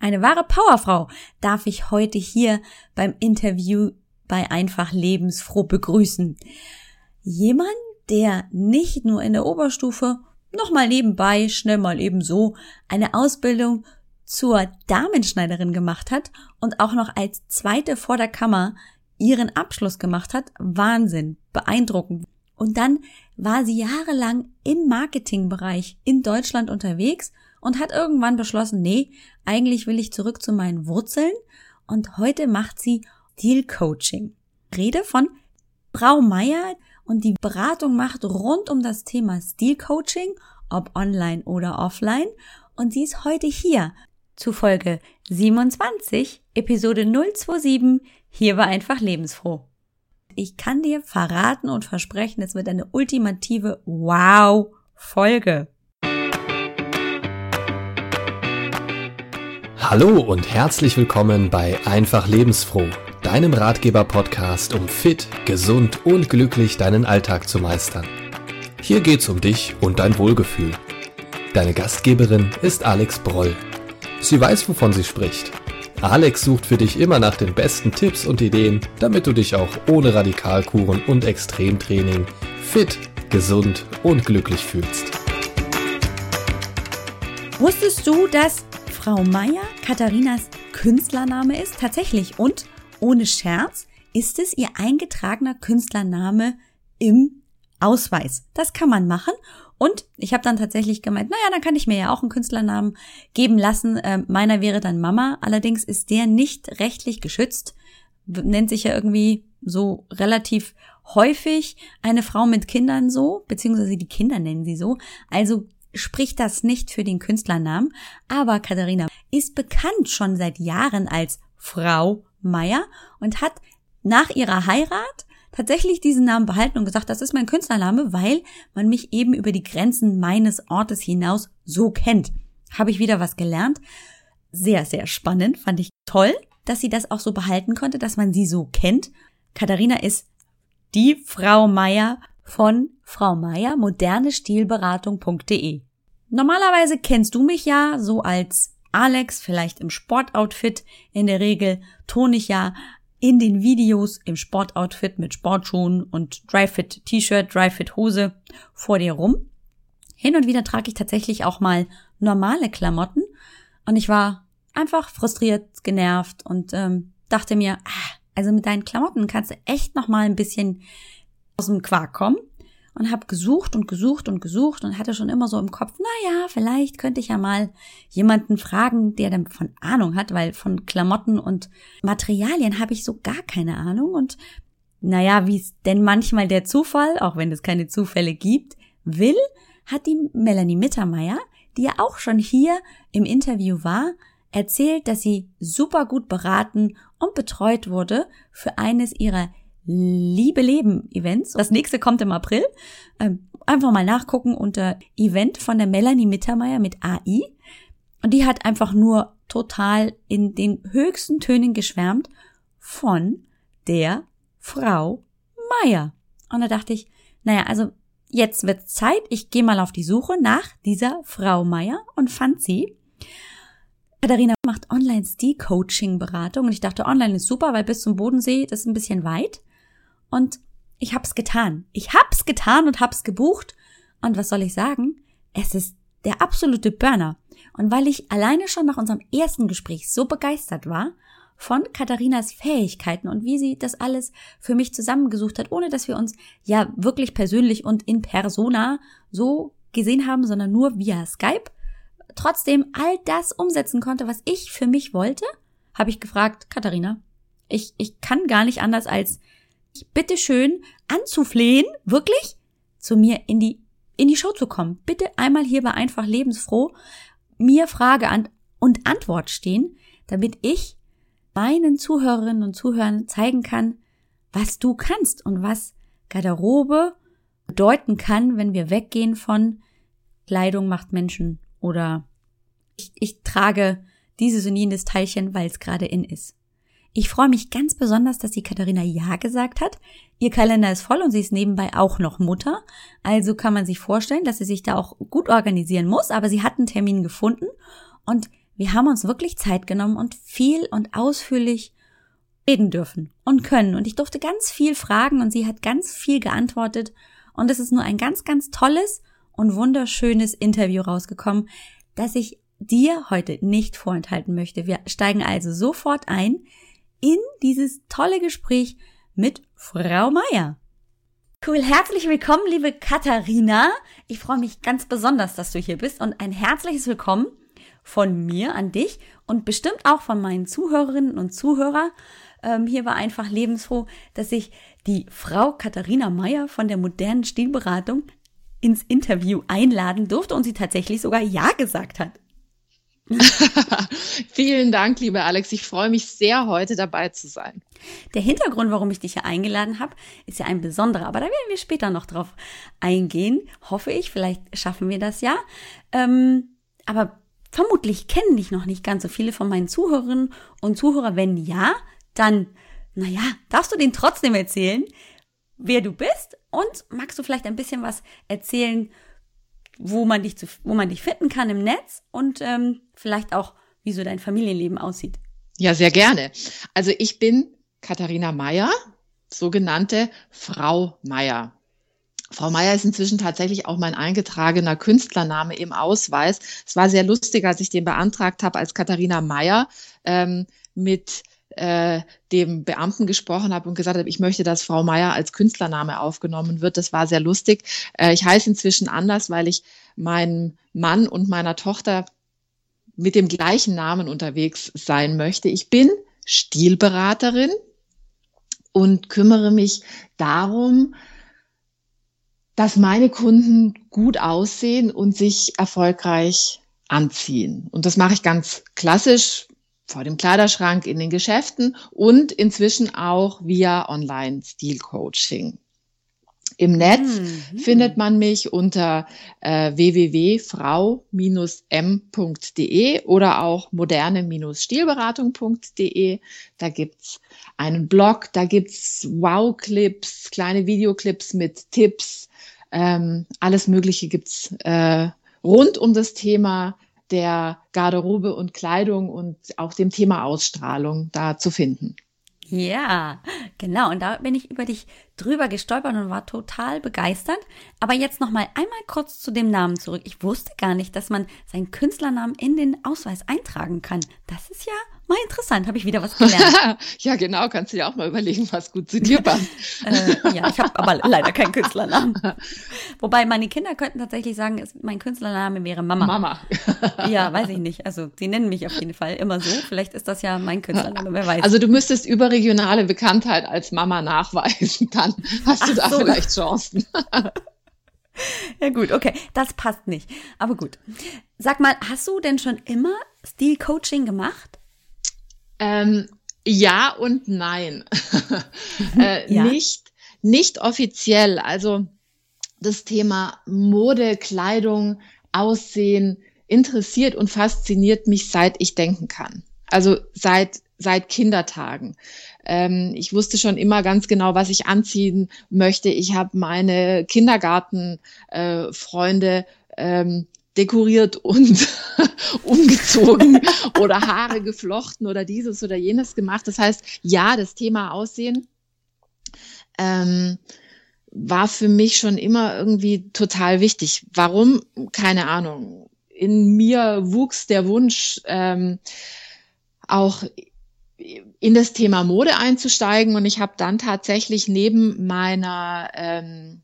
Eine wahre Powerfrau darf ich heute hier beim Interview bei Einfach Lebensfroh begrüßen. Jemand, der nicht nur in der Oberstufe noch mal nebenbei, schnell mal eben so, eine Ausbildung zur Damenschneiderin gemacht hat und auch noch als zweite vor der Kammer ihren Abschluss gemacht hat. Wahnsinn, beeindruckend. Und dann war sie jahrelang im Marketingbereich in Deutschland unterwegs und hat irgendwann beschlossen, nee, eigentlich will ich zurück zu meinen Wurzeln und heute macht sie Deal Coaching. Rede von Frau Meier und die Beratung macht rund um das Thema Stil Coaching, ob online oder offline. Und sie ist heute hier zu Folge 27, Episode 027. Hier war einfach lebensfroh. Ich kann dir verraten und versprechen, es wird eine ultimative Wow-Folge. Hallo und herzlich willkommen bei Einfach Lebensfroh, deinem Ratgeber-Podcast, um fit, gesund und glücklich deinen Alltag zu meistern. Hier geht's um dich und dein Wohlgefühl. Deine Gastgeberin ist Alex Broll. Sie weiß, wovon sie spricht. Alex sucht für dich immer nach den besten Tipps und Ideen, damit du dich auch ohne Radikalkuren und Extremtraining fit, gesund und glücklich fühlst. Wusstest du, dass Frau Meier Katharinas Künstlername ist, tatsächlich. Und ohne Scherz ist es ihr eingetragener Künstlername im Ausweis. Das kann man machen. Und ich habe dann tatsächlich gemeint, naja, dann kann ich mir ja auch einen Künstlernamen geben lassen. Äh, meiner wäre dann Mama. Allerdings ist der nicht rechtlich geschützt. Nennt sich ja irgendwie so relativ häufig eine Frau mit Kindern so, beziehungsweise die Kinder nennen sie so. Also spricht das nicht für den Künstlernamen, aber Katharina ist bekannt schon seit Jahren als Frau Meier und hat nach ihrer Heirat tatsächlich diesen Namen behalten und gesagt, das ist mein Künstlername, weil man mich eben über die Grenzen meines Ortes hinaus so kennt. Habe ich wieder was gelernt. Sehr, sehr spannend, fand ich toll, dass sie das auch so behalten konnte, dass man sie so kennt. Katharina ist die Frau Meier von Frau Meier, modernestilberatung.de. Normalerweise kennst du mich ja so als Alex, vielleicht im Sportoutfit. In der Regel tone ich ja in den Videos im Sportoutfit mit Sportschuhen und Dryfit T-Shirt, Dryfit Hose vor dir rum. Hin und wieder trage ich tatsächlich auch mal normale Klamotten und ich war einfach frustriert, genervt und ähm, dachte mir, ah, also mit deinen Klamotten kannst du echt noch mal ein bisschen aus dem Quark kommen und habe gesucht und gesucht und gesucht und hatte schon immer so im Kopf, na ja, vielleicht könnte ich ja mal jemanden fragen, der dann von Ahnung hat, weil von Klamotten und Materialien habe ich so gar keine Ahnung. Und naja, wie es denn manchmal der Zufall, auch wenn es keine Zufälle gibt, will, hat die Melanie Mittermeier, die ja auch schon hier im Interview war, erzählt, dass sie super gut beraten und betreut wurde für eines ihrer Liebe Leben Events. Das nächste kommt im April. Ähm, einfach mal nachgucken unter Event von der Melanie Mittermeier mit AI. Und die hat einfach nur total in den höchsten Tönen geschwärmt von der Frau Meier. Und da dachte ich, naja, also jetzt wird Zeit, ich gehe mal auf die Suche nach dieser Frau Meier und fand sie. Katharina macht Online-Stil-Coaching-Beratung und ich dachte, online ist super, weil bis zum Bodensee, das ist ein bisschen weit. Und ich hab's getan. Ich hab's getan und hab's gebucht. Und was soll ich sagen? Es ist der absolute Burner. Und weil ich alleine schon nach unserem ersten Gespräch so begeistert war von Katharinas Fähigkeiten und wie sie das alles für mich zusammengesucht hat, ohne dass wir uns ja wirklich persönlich und in persona so gesehen haben, sondern nur via Skype, trotzdem all das umsetzen konnte, was ich für mich wollte, habe ich gefragt, Katharina, ich, ich kann gar nicht anders als bitte schön anzuflehen, wirklich zu mir in die, in die Show zu kommen. Bitte einmal hier bei einfach lebensfroh mir Frage an und Antwort stehen, damit ich meinen Zuhörerinnen und Zuhörern zeigen kann, was du kannst und was Garderobe bedeuten kann, wenn wir weggehen von Kleidung macht Menschen oder ich, ich trage dieses und jenes Teilchen, weil es gerade in ist. Ich freue mich ganz besonders, dass die Katharina Ja gesagt hat. Ihr Kalender ist voll und sie ist nebenbei auch noch Mutter. Also kann man sich vorstellen, dass sie sich da auch gut organisieren muss, aber sie hat einen Termin gefunden. Und wir haben uns wirklich Zeit genommen und viel und ausführlich reden dürfen und können. Und ich durfte ganz viel fragen und sie hat ganz viel geantwortet. Und es ist nur ein ganz, ganz tolles und wunderschönes Interview rausgekommen, das ich dir heute nicht vorenthalten möchte. Wir steigen also sofort ein in dieses tolle Gespräch mit Frau Meier. Cool, herzlich willkommen, liebe Katharina. Ich freue mich ganz besonders, dass du hier bist und ein herzliches Willkommen von mir an dich und bestimmt auch von meinen Zuhörerinnen und Zuhörern. Ähm, hier war einfach lebensfroh, dass ich die Frau Katharina Meyer von der modernen Stilberatung ins Interview einladen durfte und sie tatsächlich sogar Ja gesagt hat. Vielen Dank, liebe Alex. Ich freue mich sehr, heute dabei zu sein. Der Hintergrund, warum ich dich hier eingeladen habe, ist ja ein besonderer, aber da werden wir später noch drauf eingehen. Hoffe ich, vielleicht schaffen wir das ja. Ähm, aber vermutlich kennen dich noch nicht ganz so viele von meinen Zuhörerinnen und Zuhörern. Wenn ja, dann, naja, darfst du denen trotzdem erzählen, wer du bist und magst du vielleicht ein bisschen was erzählen, wo man dich, zu, wo man dich finden kann im Netz und ähm, vielleicht auch, wie so dein Familienleben aussieht. Ja, sehr gerne. Also ich bin Katharina Meyer, sogenannte Frau Meyer. Frau Meyer ist inzwischen tatsächlich auch mein eingetragener Künstlername im Ausweis. Es war sehr lustig, als ich den beantragt habe als Katharina Meyer ähm, mit äh, dem Beamten gesprochen habe und gesagt habe, ich möchte, dass Frau Meier als Künstlername aufgenommen wird. Das war sehr lustig. Äh, ich heiße inzwischen anders, weil ich meinem Mann und meiner Tochter mit dem gleichen Namen unterwegs sein möchte. Ich bin Stilberaterin und kümmere mich darum, dass meine Kunden gut aussehen und sich erfolgreich anziehen. Und das mache ich ganz klassisch vor dem Kleiderschrank in den Geschäften und inzwischen auch via Online-Stil-Coaching. Im Netz mhm. findet man mich unter äh, www.frau-m.de oder auch moderne-stilberatung.de. Da gibt's einen Blog, da gibt's Wow-Clips, kleine Videoclips mit Tipps. Ähm, alles Mögliche gibt's äh, rund um das Thema der Garderobe und Kleidung und auch dem Thema Ausstrahlung da zu finden. Ja, genau. Und da bin ich über dich drüber gestolpert und war total begeistert. Aber jetzt noch mal einmal kurz zu dem Namen zurück. Ich wusste gar nicht, dass man seinen Künstlernamen in den Ausweis eintragen kann. Das ist ja Mal interessant, habe ich wieder was gelernt. ja, genau, kannst du dir auch mal überlegen, was gut zu dir passt. äh, ja, ich habe aber leider keinen Künstlernamen. Wobei meine Kinder könnten tatsächlich sagen, mein Künstlername wäre Mama. Mama. ja, weiß ich nicht. Also sie nennen mich auf jeden Fall immer so. Vielleicht ist das ja mein Künstlername, wer weiß. Also du müsstest überregionale Bekanntheit als Mama nachweisen, dann hast du Ach da so. vielleicht Chancen. Ja gut, okay, das passt nicht. Aber gut. Sag mal, hast du denn schon immer Stil-Coaching gemacht? Ähm, ja und nein. äh, ja. Nicht, nicht offiziell. Also das Thema Mode, Kleidung, Aussehen interessiert und fasziniert mich, seit ich denken kann. Also seit, seit Kindertagen. Ähm, ich wusste schon immer ganz genau, was ich anziehen möchte. Ich habe meine Kindergartenfreunde äh, ähm, dekoriert und umgezogen oder Haare geflochten oder dieses oder jenes gemacht. Das heißt, ja, das Thema Aussehen ähm, war für mich schon immer irgendwie total wichtig. Warum? Keine Ahnung. In mir wuchs der Wunsch, ähm, auch in das Thema Mode einzusteigen und ich habe dann tatsächlich neben meiner ähm,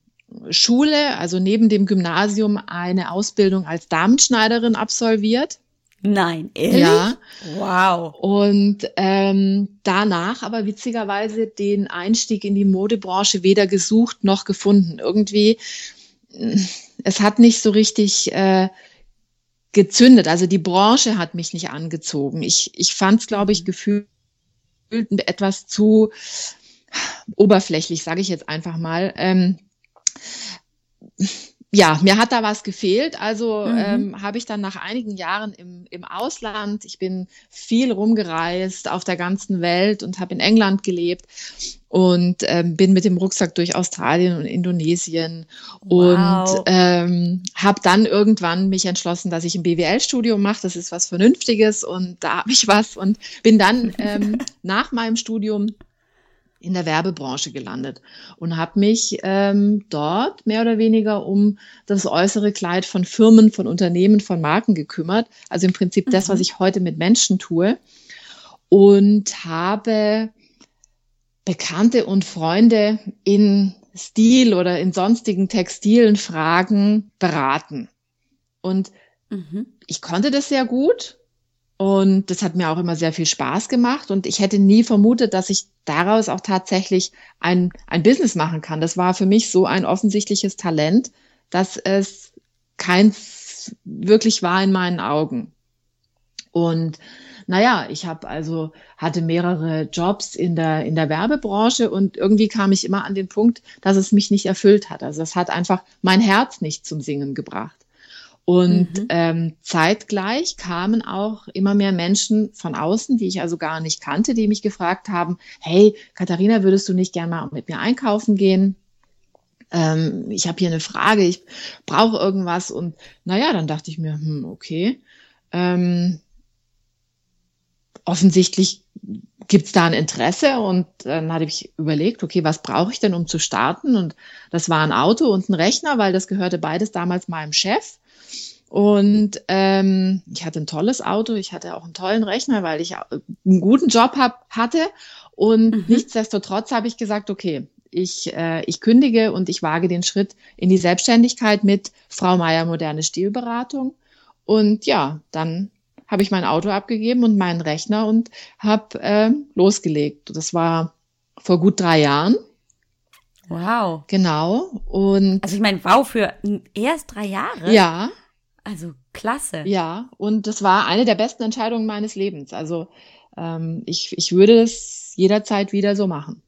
Schule, also neben dem Gymnasium, eine Ausbildung als Damenschneiderin absolviert. Nein, ehrlich? Ja. Wow. Und ähm, danach aber witzigerweise den Einstieg in die Modebranche weder gesucht noch gefunden. Irgendwie, es hat nicht so richtig äh, gezündet. Also die Branche hat mich nicht angezogen. Ich, ich fand es, glaube ich, gefühlt etwas zu oberflächlich, sage ich jetzt einfach mal. Ähm, ja, mir hat da was gefehlt. Also mhm. ähm, habe ich dann nach einigen Jahren im, im Ausland, ich bin viel rumgereist auf der ganzen Welt und habe in England gelebt und ähm, bin mit dem Rucksack durch Australien und Indonesien wow. und ähm, habe dann irgendwann mich entschlossen, dass ich ein BWL-Studium mache. Das ist was Vernünftiges und da habe ich was und bin dann ähm, nach meinem Studium in der Werbebranche gelandet und habe mich ähm, dort mehr oder weniger um das äußere Kleid von Firmen, von Unternehmen, von Marken gekümmert. Also im Prinzip mhm. das, was mhm. ich heute mit Menschen tue. Und habe Bekannte und Freunde in Stil oder in sonstigen textilen Fragen beraten. Und mhm. ich konnte das sehr gut und das hat mir auch immer sehr viel Spaß gemacht. Und ich hätte nie vermutet, dass ich daraus auch tatsächlich ein, ein Business machen kann. Das war für mich so ein offensichtliches Talent, dass es keins wirklich war in meinen Augen. Und naja, ich habe also hatte mehrere Jobs in der in der Werbebranche und irgendwie kam ich immer an den Punkt, dass es mich nicht erfüllt hat. Also es hat einfach mein Herz nicht zum Singen gebracht. Und mhm. ähm, zeitgleich kamen auch immer mehr Menschen von außen, die ich also gar nicht kannte, die mich gefragt haben, hey, Katharina, würdest du nicht gerne mal mit mir einkaufen gehen? Ähm, ich habe hier eine Frage, ich brauche irgendwas. Und naja, dann dachte ich mir, hm, okay. Ähm, offensichtlich gibt es da ein Interesse und dann hatte ich überlegt, okay, was brauche ich denn, um zu starten? Und das war ein Auto und ein Rechner, weil das gehörte beides damals meinem Chef. Und ähm, ich hatte ein tolles Auto, ich hatte auch einen tollen Rechner, weil ich einen guten Job hab, hatte. Und mhm. nichtsdestotrotz habe ich gesagt, okay, ich, äh, ich kündige und ich wage den Schritt in die Selbstständigkeit mit Frau Meier Moderne Stilberatung. Und ja, dann habe ich mein Auto abgegeben und meinen Rechner und habe äh, losgelegt. Das war vor gut drei Jahren. Wow. Genau. Und also ich meine, wow, für erst drei Jahre. Ja. Also klasse. Ja, und das war eine der besten Entscheidungen meines Lebens. Also ähm, ich, ich würde es jederzeit wieder so machen.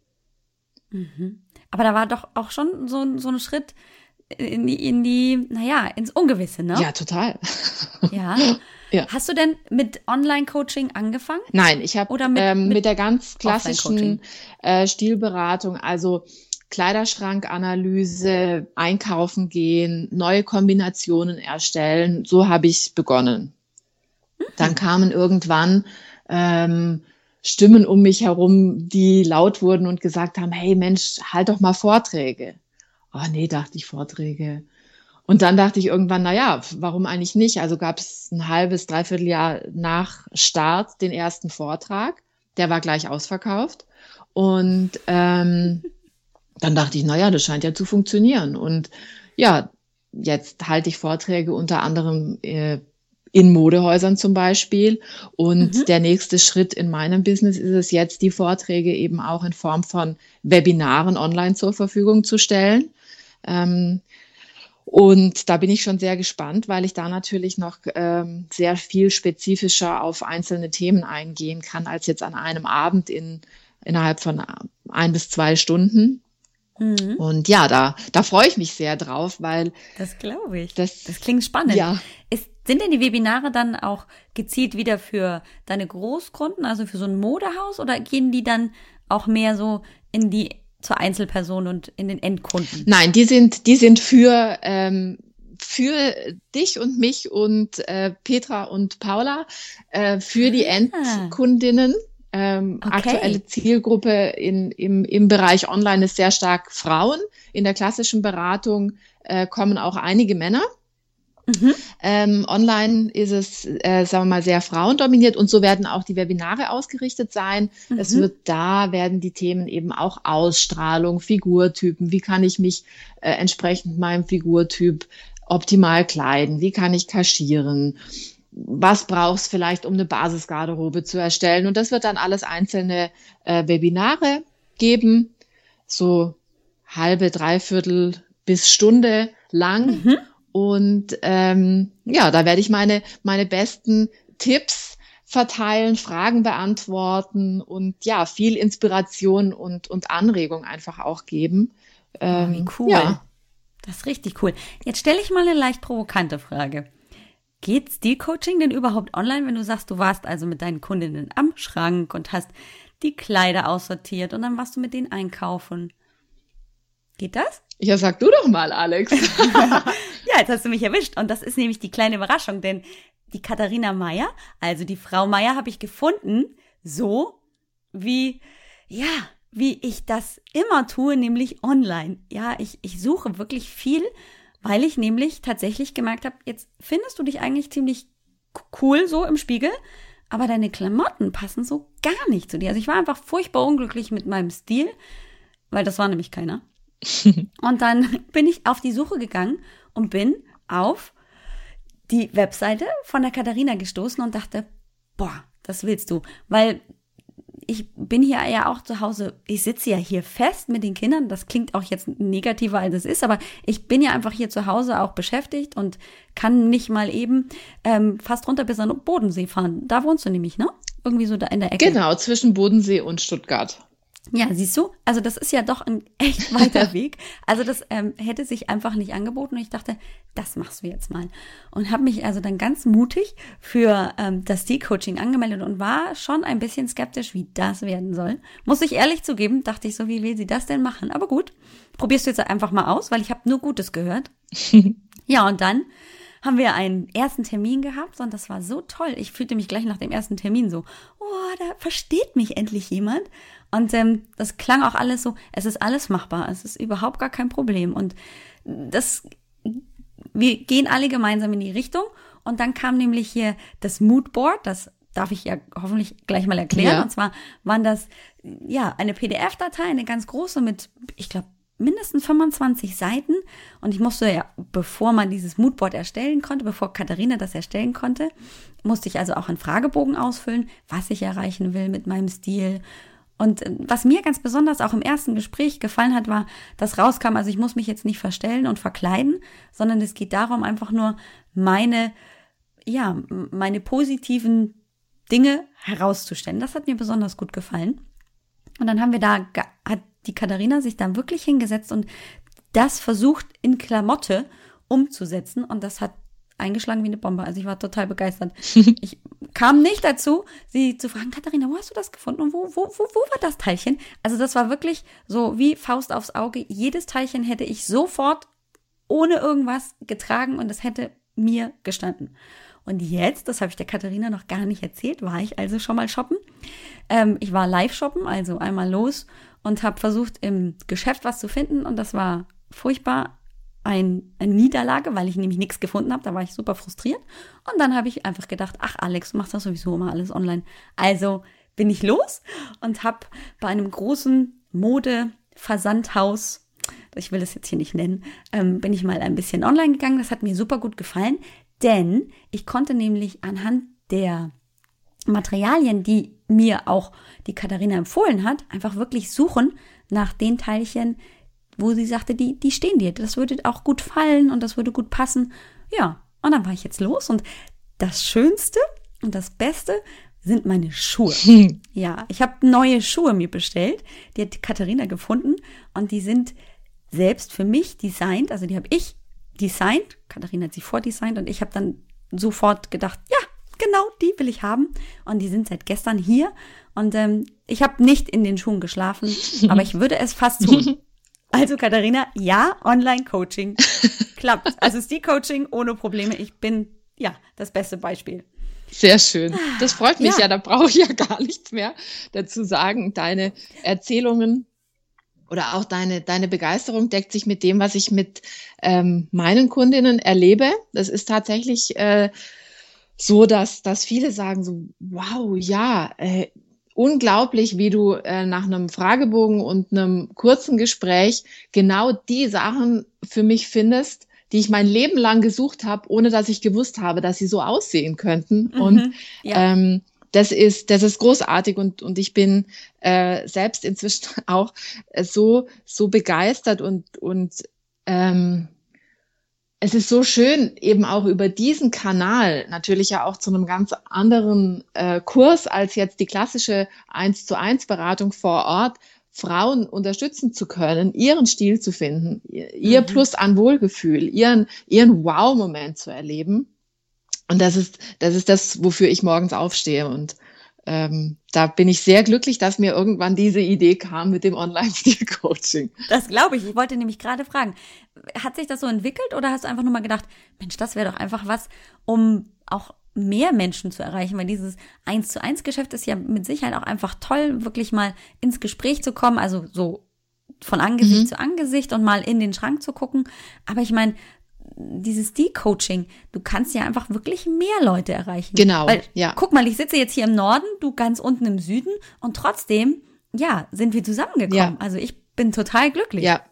Mhm. Aber da war doch auch schon so, so ein Schritt in die, in die, naja, ins Ungewisse, ne? Ja, total. Ja. ja. Hast du denn mit Online-Coaching angefangen? Nein, ich habe mit, ähm, mit, mit der ganz klassischen äh, Stilberatung, also Kleiderschrankanalyse, einkaufen gehen, neue Kombinationen erstellen. So habe ich begonnen. Dann kamen irgendwann ähm, Stimmen um mich herum, die laut wurden und gesagt haben, hey Mensch, halt doch mal Vorträge. Oh nee, dachte ich Vorträge. Und dann dachte ich irgendwann, na ja, warum eigentlich nicht? Also gab es ein halbes, dreiviertel Jahr nach Start den ersten Vortrag. Der war gleich ausverkauft. Und ähm, dann dachte ich, na ja, das scheint ja zu funktionieren. Und ja, jetzt halte ich Vorträge unter anderem äh, in Modehäusern zum Beispiel. Und mhm. der nächste Schritt in meinem Business ist es jetzt, die Vorträge eben auch in Form von Webinaren online zur Verfügung zu stellen. Ähm, und da bin ich schon sehr gespannt, weil ich da natürlich noch ähm, sehr viel spezifischer auf einzelne Themen eingehen kann, als jetzt an einem Abend in, innerhalb von ein bis zwei Stunden. Mhm. Und ja, da, da freue ich mich sehr drauf, weil. Das glaube ich. Das, das klingt spannend. Ja. Ist, sind denn die Webinare dann auch gezielt wieder für deine Großkunden, also für so ein Modehaus, oder gehen die dann auch mehr so in die zur Einzelperson und in den Endkunden? Nein, die sind, die sind für ähm, für dich und mich und äh, Petra und Paula, äh, für die ah. Ähm, okay. Aktuelle Zielgruppe in, im, im Bereich Online ist sehr stark Frauen. In der klassischen Beratung äh, kommen auch einige Männer. Mhm. Ähm, online ist es, äh, sagen wir mal, sehr frauendominiert und so werden auch die Webinare ausgerichtet sein. Mhm. Es wird da werden die Themen eben auch Ausstrahlung, Figurtypen. Wie kann ich mich äh, entsprechend meinem Figurtyp optimal kleiden? Wie kann ich kaschieren? Was brauchst vielleicht, um eine Basisgarderobe zu erstellen. Und das wird dann alles einzelne äh, Webinare geben, so halbe, dreiviertel bis Stunde lang. Mhm. Und ähm, ja, da werde ich meine, meine besten Tipps verteilen, Fragen beantworten und ja, viel Inspiration und, und Anregung einfach auch geben. Ähm, Wie cool. Ja. Das ist richtig cool. Jetzt stelle ich mal eine leicht provokante Frage. Geht Stilcoaching denn überhaupt online, wenn du sagst, du warst also mit deinen Kundinnen am Schrank und hast die Kleider aussortiert und dann warst du mit denen einkaufen? Geht das? Ja, sag du doch mal, Alex. ja, jetzt hast du mich erwischt. Und das ist nämlich die kleine Überraschung, denn die Katharina Meier, also die Frau Meier, habe ich gefunden, so wie, ja, wie ich das immer tue, nämlich online. Ja, ich, ich suche wirklich viel, weil ich nämlich tatsächlich gemerkt habe, jetzt findest du dich eigentlich ziemlich cool so im Spiegel, aber deine Klamotten passen so gar nicht zu dir. Also ich war einfach furchtbar unglücklich mit meinem Stil, weil das war nämlich keiner. und dann bin ich auf die Suche gegangen und bin auf die Webseite von der Katharina gestoßen und dachte, boah, das willst du, weil ich bin hier ja auch zu Hause, ich sitze ja hier fest mit den Kindern, das klingt auch jetzt negativer als es ist, aber ich bin ja einfach hier zu Hause auch beschäftigt und kann nicht mal eben ähm, fast runter bis an den Bodensee fahren. Da wohnst du nämlich, ne? Irgendwie so da in der Ecke. Genau, zwischen Bodensee und Stuttgart. Ja, siehst du, also das ist ja doch ein echt weiter Weg. Also das ähm, hätte sich einfach nicht angeboten und ich dachte, das machst du jetzt mal. Und habe mich also dann ganz mutig für ähm, das D-Coaching angemeldet und war schon ein bisschen skeptisch, wie das werden soll. Muss ich ehrlich zugeben, dachte ich so, wie will sie das denn machen? Aber gut, probierst du jetzt einfach mal aus, weil ich habe nur Gutes gehört. ja, und dann haben wir einen ersten Termin gehabt und das war so toll. Ich fühlte mich gleich nach dem ersten Termin so, oh, da versteht mich endlich jemand. Und ähm, das klang auch alles so, es ist alles machbar, es ist überhaupt gar kein Problem. Und das, wir gehen alle gemeinsam in die Richtung. Und dann kam nämlich hier das Moodboard, das darf ich ja hoffentlich gleich mal erklären. Ja. Und zwar waren das ja eine PDF-Datei, eine ganz große mit, ich glaube, mindestens 25 Seiten. Und ich musste ja, bevor man dieses Moodboard erstellen konnte, bevor Katharina das erstellen konnte, musste ich also auch einen Fragebogen ausfüllen, was ich erreichen will mit meinem Stil. Und äh, was mir ganz besonders auch im ersten Gespräch gefallen hat, war, dass rauskam, also ich muss mich jetzt nicht verstellen und verkleiden, sondern es geht darum, einfach nur meine, ja, meine positiven Dinge herauszustellen. Das hat mir besonders gut gefallen. Und dann haben wir da, hat die Katharina sich dann wirklich hingesetzt und das versucht in Klamotte umzusetzen und das hat eingeschlagen wie eine Bombe. Also ich war total begeistert. Ich kam nicht dazu, sie zu fragen, Katharina, wo hast du das gefunden und wo, wo, wo, wo war das Teilchen? Also das war wirklich so wie Faust aufs Auge. Jedes Teilchen hätte ich sofort ohne irgendwas getragen und es hätte mir gestanden. Und jetzt, das habe ich der Katharina noch gar nicht erzählt, war ich also schon mal shoppen. Ähm, ich war live shoppen, also einmal los und habe versucht, im Geschäft was zu finden und das war furchtbar ein, eine Niederlage, weil ich nämlich nichts gefunden habe. Da war ich super frustriert. Und dann habe ich einfach gedacht, ach Alex, du machst das sowieso immer alles online. Also bin ich los und habe bei einem großen Mode-Versandhaus, ich will es jetzt hier nicht nennen, ähm, bin ich mal ein bisschen online gegangen. Das hat mir super gut gefallen, denn ich konnte nämlich anhand der Materialien, die mir auch die Katharina empfohlen hat, einfach wirklich suchen nach den Teilchen, wo sie sagte, die, die stehen dir, das würde auch gut fallen und das würde gut passen. Ja, und dann war ich jetzt los und das Schönste und das Beste sind meine Schuhe. ja, ich habe neue Schuhe mir bestellt, die hat Katharina gefunden und die sind selbst für mich designt, also die habe ich designt, Katharina hat sie vordesignt und ich habe dann sofort gedacht, ja, genau die will ich haben und die sind seit gestern hier und ähm, ich habe nicht in den Schuhen geschlafen, aber ich würde es fast tun. Also Katharina, ja, Online-Coaching klappt. Also ist die Coaching ohne Probleme. Ich bin ja das beste Beispiel. Sehr schön. Das freut mich ja, ja da brauche ich ja gar nichts mehr dazu sagen. Deine Erzählungen oder auch deine, deine Begeisterung deckt sich mit dem, was ich mit ähm, meinen Kundinnen erlebe. Das ist tatsächlich äh, so, dass, dass viele sagen so, wow, ja, äh, unglaublich, wie du äh, nach einem Fragebogen und einem kurzen Gespräch genau die Sachen für mich findest, die ich mein Leben lang gesucht habe, ohne dass ich gewusst habe, dass sie so aussehen könnten. Mhm, und ja. ähm, das ist, das ist großartig und, und ich bin äh, selbst inzwischen auch so, so begeistert und, und ähm, es ist so schön, eben auch über diesen Kanal natürlich ja auch zu einem ganz anderen äh, Kurs als jetzt die klassische 1 zu 1 Beratung vor Ort Frauen unterstützen zu können, ihren Stil zu finden, ihr mhm. Plus an Wohlgefühl, ihren, ihren Wow-Moment zu erleben. Und das ist, das ist das, wofür ich morgens aufstehe. Und ähm, da bin ich sehr glücklich, dass mir irgendwann diese Idee kam mit dem Online-Stil-Coaching. Das glaube ich. Ich wollte nämlich gerade fragen, hat sich das so entwickelt oder hast du einfach nur mal gedacht, Mensch, das wäre doch einfach was, um auch mehr Menschen zu erreichen, weil dieses eins zu eins Geschäft ist ja mit Sicherheit auch einfach toll, wirklich mal ins Gespräch zu kommen, also so von Angesicht mhm. zu Angesicht und mal in den Schrank zu gucken. Aber ich meine, dieses De-Coaching, du kannst ja einfach wirklich mehr Leute erreichen. Genau. Weil, ja. Guck mal, ich sitze jetzt hier im Norden, du ganz unten im Süden und trotzdem, ja, sind wir zusammengekommen. Ja. Also ich bin total glücklich. Ja.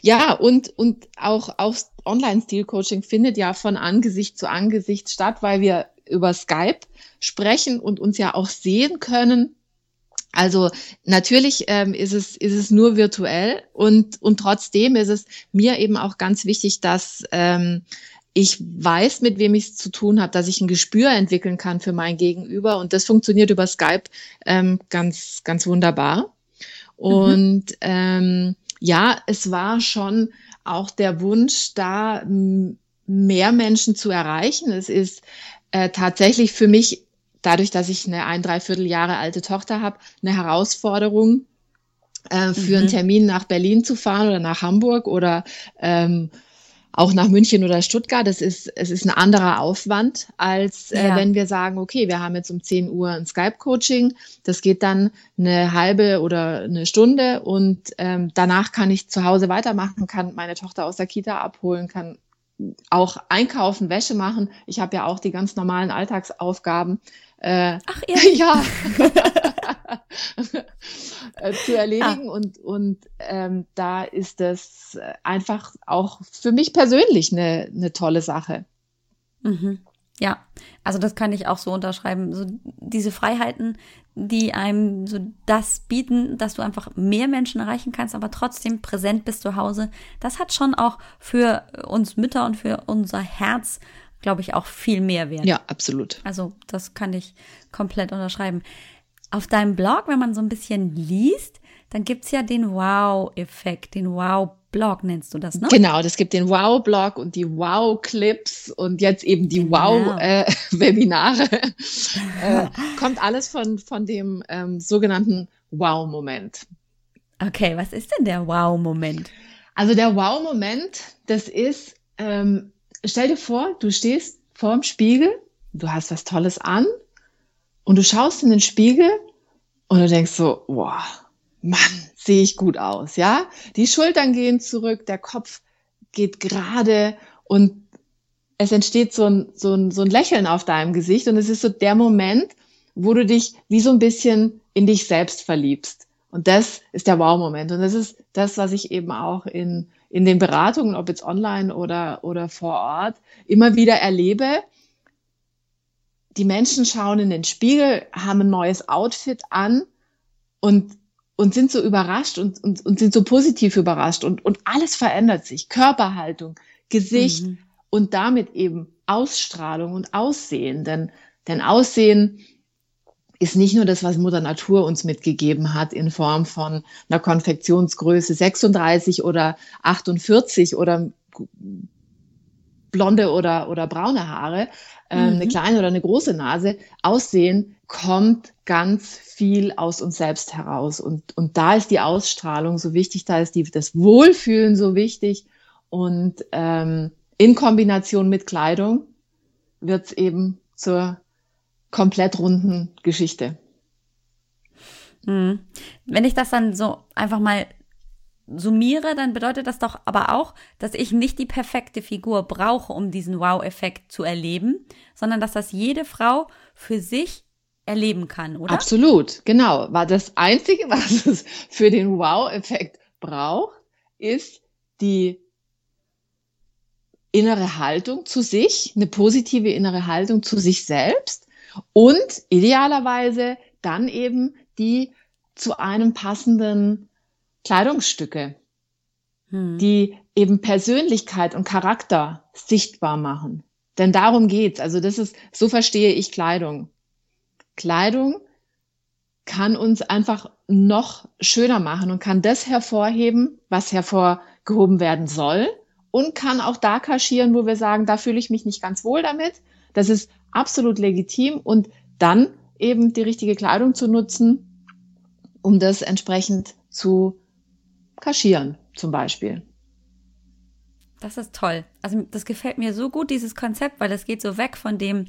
Ja, und, und auch, auch Online-Stil-Coaching findet ja von Angesicht zu Angesicht statt, weil wir über Skype sprechen und uns ja auch sehen können. Also natürlich ähm, ist, es, ist es nur virtuell und, und trotzdem ist es mir eben auch ganz wichtig, dass ähm, ich weiß, mit wem ich es zu tun habe, dass ich ein Gespür entwickeln kann für mein Gegenüber und das funktioniert über Skype ähm, ganz, ganz wunderbar. Und mhm. ähm, ja, es war schon auch der Wunsch, da mehr Menschen zu erreichen. Es ist äh, tatsächlich für mich, dadurch, dass ich eine ein, dreiviertel Jahre alte Tochter habe, eine Herausforderung, äh, für mhm. einen Termin nach Berlin zu fahren oder nach Hamburg oder ähm, auch nach München oder Stuttgart. Das ist, es ist ein anderer Aufwand, als äh, ja. wenn wir sagen, okay, wir haben jetzt um 10 Uhr ein Skype-Coaching. Das geht dann eine halbe oder eine Stunde und ähm, danach kann ich zu Hause weitermachen, kann meine Tochter aus der Kita abholen, kann auch einkaufen, Wäsche machen. Ich habe ja auch die ganz normalen Alltagsaufgaben. Äh, Ach ehrlich? ja. Äh, zu erledigen ah. und und ähm, da ist das einfach auch für mich persönlich eine, eine tolle Sache. Mhm. Ja, also das kann ich auch so unterschreiben. So diese Freiheiten, die einem so das bieten, dass du einfach mehr Menschen erreichen kannst, aber trotzdem präsent bist zu Hause. Das hat schon auch für uns Mütter und für unser Herz, glaube ich, auch viel mehr Wert. Ja, absolut. Also das kann ich komplett unterschreiben. Auf deinem Blog, wenn man so ein bisschen liest, dann gibt's ja den Wow-Effekt, den Wow-Blog nennst du das, ne? Genau, das gibt den Wow-Blog und die Wow-Clips und jetzt eben die genau. Wow-Webinare. Äh, kommt alles von, von dem ähm, sogenannten Wow-Moment. Okay, was ist denn der Wow-Moment? Also der Wow-Moment, das ist, ähm, stell dir vor, du stehst vor dem Spiegel, du hast was Tolles an und du schaust in den Spiegel und du denkst so, wow, Mann, sehe ich gut aus, ja? Die Schultern gehen zurück, der Kopf geht gerade und es entsteht so ein, so, ein, so ein Lächeln auf deinem Gesicht und es ist so der Moment, wo du dich wie so ein bisschen in dich selbst verliebst. Und das ist der Wow-Moment. Und das ist das, was ich eben auch in, in den Beratungen, ob jetzt online oder, oder vor Ort, immer wieder erlebe. Die Menschen schauen in den Spiegel, haben ein neues Outfit an und und sind so überrascht und, und, und sind so positiv überrascht und, und alles verändert sich. Körperhaltung, Gesicht mhm. und damit eben Ausstrahlung und Aussehen. Denn, denn Aussehen ist nicht nur das, was Mutter Natur uns mitgegeben hat in Form von einer Konfektionsgröße 36 oder 48 oder blonde oder, oder braune Haare, äh, mhm. eine kleine oder eine große Nase. Aussehen kommt ganz viel aus uns selbst heraus. Und, und da ist die Ausstrahlung so wichtig, da ist die, das Wohlfühlen so wichtig. Und ähm, in Kombination mit Kleidung wird es eben zur komplett runden Geschichte. Mhm. Wenn ich das dann so einfach mal summiere, dann bedeutet das doch aber auch, dass ich nicht die perfekte Figur brauche, um diesen Wow-Effekt zu erleben, sondern dass das jede Frau für sich erleben kann, oder? Absolut, genau. War das Einzige, was es für den Wow-Effekt braucht, ist die innere Haltung zu sich, eine positive innere Haltung zu sich selbst und idealerweise dann eben die zu einem passenden Kleidungsstücke, hm. die eben Persönlichkeit und Charakter sichtbar machen. Denn darum geht's. Also das ist, so verstehe ich Kleidung. Kleidung kann uns einfach noch schöner machen und kann das hervorheben, was hervorgehoben werden soll und kann auch da kaschieren, wo wir sagen, da fühle ich mich nicht ganz wohl damit. Das ist absolut legitim und dann eben die richtige Kleidung zu nutzen, um das entsprechend zu kaschieren, zum Beispiel. Das ist toll. Also das gefällt mir so gut, dieses Konzept, weil das geht so weg von dem,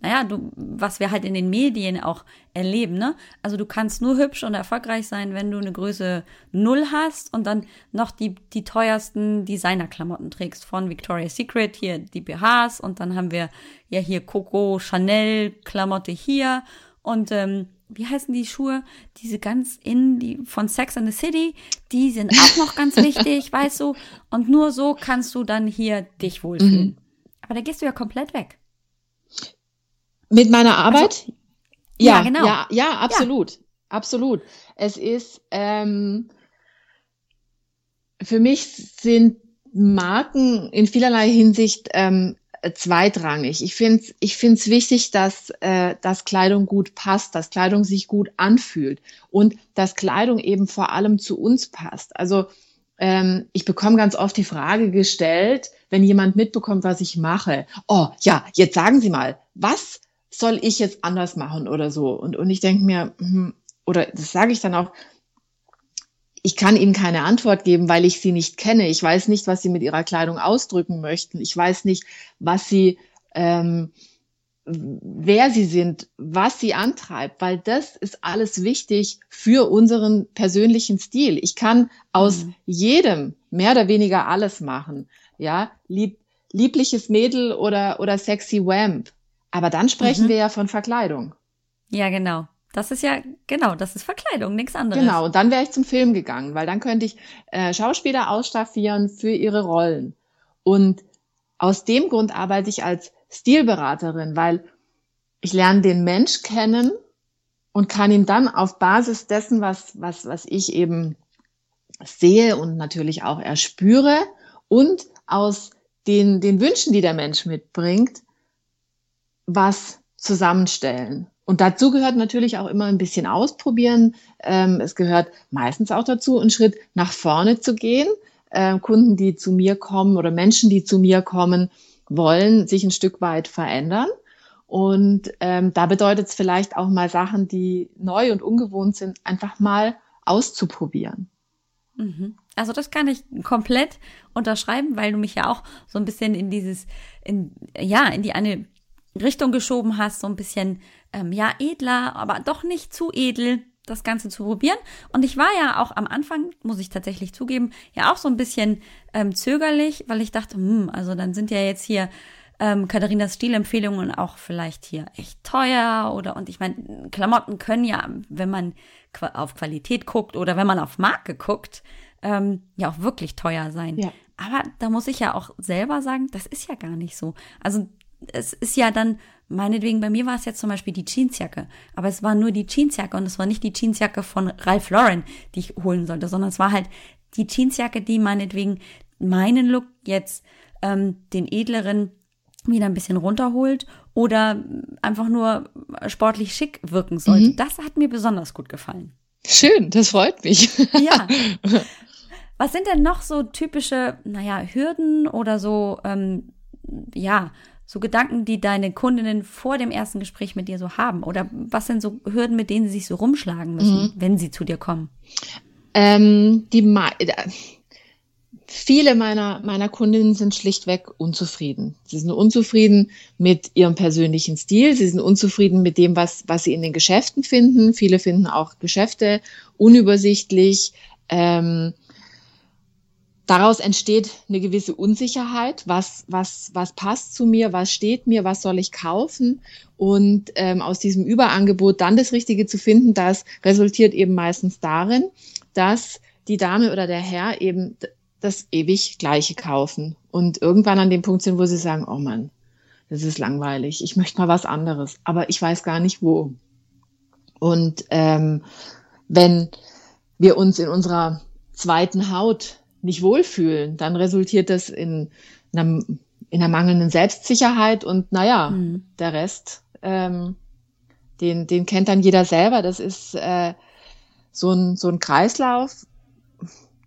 naja, du, was wir halt in den Medien auch erleben, ne? Also du kannst nur hübsch und erfolgreich sein, wenn du eine Größe Null hast und dann noch die, die teuersten Designerklamotten trägst von Victoria's Secret, hier die BHs und dann haben wir ja hier Coco Chanel Klamotte hier und ähm, wie heißen die Schuhe? Diese ganz in, die von Sex and the City, die sind auch noch ganz wichtig, weißt du? Und nur so kannst du dann hier dich wohlfühlen. Mhm. Aber da gehst du ja komplett weg. Mit meiner Arbeit? Also, ja, ja, genau. Ja, ja absolut. Ja. Absolut. Es ist, ähm, für mich sind Marken in vielerlei Hinsicht ähm, zweitrangig. Ich finde es ich find's wichtig, dass, äh, dass Kleidung gut passt, dass Kleidung sich gut anfühlt und dass Kleidung eben vor allem zu uns passt. Also ähm, ich bekomme ganz oft die Frage gestellt, wenn jemand mitbekommt, was ich mache. Oh ja, jetzt sagen Sie mal, was soll ich jetzt anders machen oder so? Und, und ich denke mir, hm, oder das sage ich dann auch, ich kann Ihnen keine Antwort geben, weil ich Sie nicht kenne. Ich weiß nicht, was Sie mit Ihrer Kleidung ausdrücken möchten. Ich weiß nicht, was Sie, ähm, wer Sie sind, was Sie antreibt, weil das ist alles wichtig für unseren persönlichen Stil. Ich kann aus mhm. jedem mehr oder weniger alles machen. Ja, lieb, liebliches Mädel oder, oder sexy Wamp. Aber dann sprechen mhm. wir ja von Verkleidung. Ja, genau. Das ist ja, genau, das ist Verkleidung, nichts anderes. Genau, und dann wäre ich zum Film gegangen, weil dann könnte ich äh, Schauspieler ausstaffieren für ihre Rollen. Und aus dem Grund arbeite ich als Stilberaterin, weil ich lerne den Mensch kennen und kann ihn dann auf Basis dessen, was, was, was ich eben sehe und natürlich auch erspüre und aus den, den Wünschen, die der Mensch mitbringt, was zusammenstellen. Und dazu gehört natürlich auch immer ein bisschen ausprobieren. Ähm, es gehört meistens auch dazu, einen Schritt nach vorne zu gehen. Ähm, Kunden, die zu mir kommen oder Menschen, die zu mir kommen, wollen sich ein Stück weit verändern. Und ähm, da bedeutet es vielleicht auch mal Sachen, die neu und ungewohnt sind, einfach mal auszuprobieren. Mhm. Also das kann ich komplett unterschreiben, weil du mich ja auch so ein bisschen in dieses, in, ja, in die eine Richtung geschoben hast, so ein bisschen, ähm, ja, edler, aber doch nicht zu edel, das Ganze zu probieren. Und ich war ja auch am Anfang, muss ich tatsächlich zugeben, ja auch so ein bisschen ähm, zögerlich, weil ich dachte, hm, also dann sind ja jetzt hier ähm, Katharinas Stilempfehlungen auch vielleicht hier echt teuer oder und ich meine, Klamotten können ja, wenn man auf Qualität guckt oder wenn man auf Marke guckt, ähm, ja auch wirklich teuer sein. Ja. Aber da muss ich ja auch selber sagen, das ist ja gar nicht so. Also es ist ja dann, meinetwegen, bei mir war es jetzt zum Beispiel die Jeansjacke, aber es war nur die Jeansjacke und es war nicht die Jeansjacke von Ralph Lauren, die ich holen sollte, sondern es war halt die Jeansjacke, die meinetwegen meinen Look jetzt ähm, den edleren wieder ein bisschen runterholt oder einfach nur sportlich schick wirken sollte. Mhm. Das hat mir besonders gut gefallen. Schön, das freut mich. Ja. Was sind denn noch so typische, naja, Hürden oder so, ähm, ja, so Gedanken, die deine Kundinnen vor dem ersten Gespräch mit dir so haben? Oder was sind so Hürden, mit denen sie sich so rumschlagen müssen, mhm. wenn sie zu dir kommen? Ähm, die äh, viele meiner, meiner Kundinnen sind schlichtweg unzufrieden. Sie sind unzufrieden mit ihrem persönlichen Stil. Sie sind unzufrieden mit dem, was, was sie in den Geschäften finden. Viele finden auch Geschäfte unübersichtlich. Ähm, daraus entsteht eine gewisse Unsicherheit, was, was, was passt zu mir, was steht mir, was soll ich kaufen. Und ähm, aus diesem Überangebot dann das Richtige zu finden, das resultiert eben meistens darin, dass die Dame oder der Herr eben das ewig Gleiche kaufen und irgendwann an dem Punkt sind, wo sie sagen, oh Mann, das ist langweilig, ich möchte mal was anderes, aber ich weiß gar nicht wo. Und ähm, wenn wir uns in unserer zweiten Haut nicht wohlfühlen, dann resultiert das in einer, in einer mangelnden Selbstsicherheit und naja, mhm. der Rest ähm, den, den kennt dann jeder selber. Das ist äh, so, ein, so ein Kreislauf,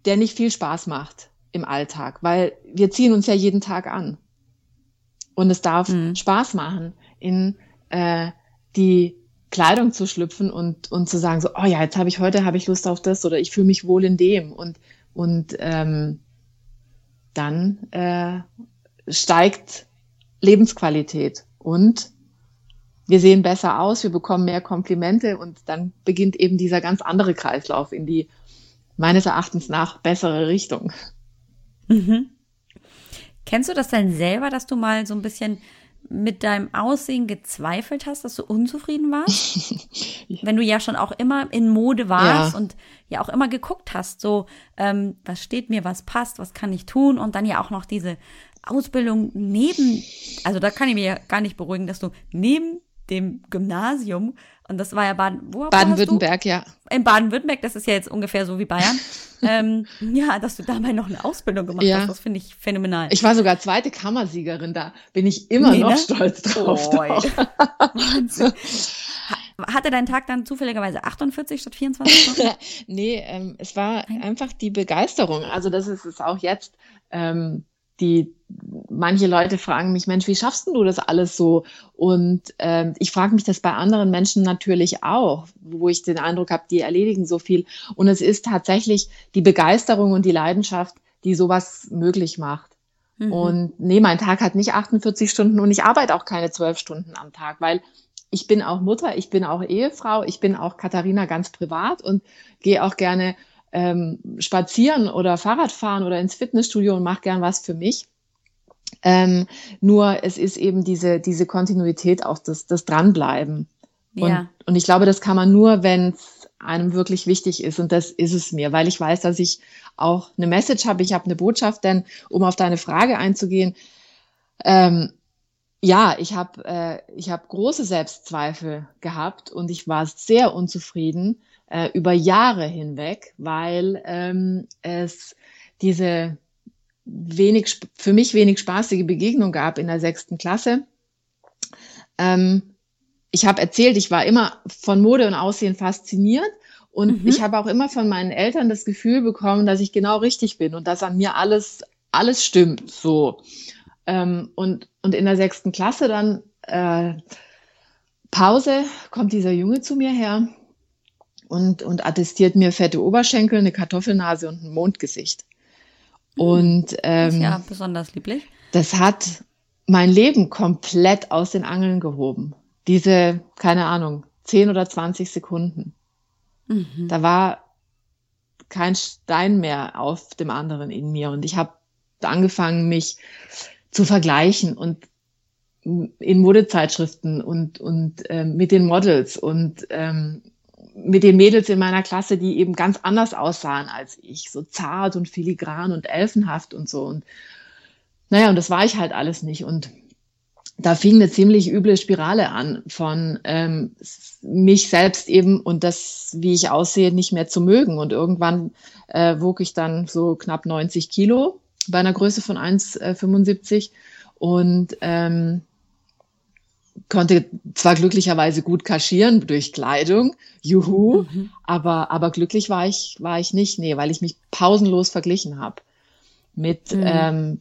der nicht viel Spaß macht im Alltag, weil wir ziehen uns ja jeden Tag an. Und es darf mhm. Spaß machen, in äh, die Kleidung zu schlüpfen und, und zu sagen, so, oh ja, jetzt habe ich heute habe ich Lust auf das oder ich fühle mich wohl in dem. Und, und ähm, dann äh, steigt Lebensqualität und wir sehen besser aus, wir bekommen mehr Komplimente und dann beginnt eben dieser ganz andere Kreislauf in die meines Erachtens nach bessere Richtung. Mhm. Kennst du das denn selber, dass du mal so ein bisschen mit deinem Aussehen gezweifelt hast, dass du unzufrieden warst? Wenn du ja schon auch immer in Mode warst ja. und ja auch immer geguckt hast, so, ähm, was steht mir, was passt, was kann ich tun und dann ja auch noch diese Ausbildung neben, also da kann ich mir ja gar nicht beruhigen, dass du neben dem Gymnasium und das war ja Baden, wo Baden-Württemberg, ja. In Baden-Württemberg, das ist ja jetzt ungefähr so wie Bayern. ähm, ja, dass du dabei noch eine Ausbildung gemacht ja. hast, das finde ich phänomenal. Ich war sogar zweite Kammersiegerin, da bin ich immer nee, noch ne? stolz drauf. Wahnsinn. Hatte dein Tag dann zufälligerweise 48 statt 24 Stunden? nee, ähm, es war einfach die Begeisterung. Also das ist es auch jetzt. Ähm, die manche Leute fragen mich, Mensch, wie schaffst du das alles so? Und ähm, ich frage mich das bei anderen Menschen natürlich auch, wo ich den Eindruck habe, die erledigen so viel. Und es ist tatsächlich die Begeisterung und die Leidenschaft, die sowas möglich macht. Mhm. Und nee, mein Tag hat nicht 48 Stunden und ich arbeite auch keine zwölf Stunden am Tag, weil ich bin auch Mutter, ich bin auch Ehefrau, ich bin auch Katharina ganz privat und gehe auch gerne ähm, spazieren oder Fahrrad fahren oder ins Fitnessstudio und mache gern was für mich. Ähm, nur es ist eben diese, diese Kontinuität auch das, das Dranbleiben. Und, ja. und ich glaube, das kann man nur, wenn es einem wirklich wichtig ist. Und das ist es mir, weil ich weiß, dass ich auch eine Message habe, ich habe eine Botschaft, denn um auf deine Frage einzugehen, ähm, ja, ich habe äh, ich hab große Selbstzweifel gehabt und ich war sehr unzufrieden äh, über Jahre hinweg, weil ähm, es diese wenig, für mich wenig spaßige Begegnung gab in der sechsten Klasse. Ähm, ich habe erzählt, ich war immer von Mode und Aussehen fasziniert und mhm. ich habe auch immer von meinen Eltern das Gefühl bekommen, dass ich genau richtig bin und dass an mir alles, alles stimmt. So. Ähm, und, und in der sechsten Klasse dann äh, Pause kommt dieser Junge zu mir her und, und attestiert mir fette Oberschenkel, eine Kartoffelnase und ein Mondgesicht. Und ähm, ja besonders lieblich. Das hat mein Leben komplett aus den Angeln gehoben. Diese, keine Ahnung, 10 oder 20 Sekunden. Mhm. Da war kein Stein mehr auf dem anderen in mir. Und ich habe angefangen, mich zu vergleichen und in Modezeitschriften und, und äh, mit den Models und ähm, mit den Mädels in meiner Klasse, die eben ganz anders aussahen als ich, so zart und filigran und elfenhaft und so. Und naja, und das war ich halt alles nicht. Und da fing eine ziemlich üble Spirale an von ähm, mich selbst eben und das, wie ich aussehe, nicht mehr zu mögen. Und irgendwann äh, wog ich dann so knapp 90 Kilo bei einer Größe von 1,75 und ähm, konnte zwar glücklicherweise gut kaschieren durch Kleidung, juhu, mhm. aber, aber glücklich war ich, war ich nicht, nee, weil ich mich pausenlos verglichen habe mit mhm. ähm,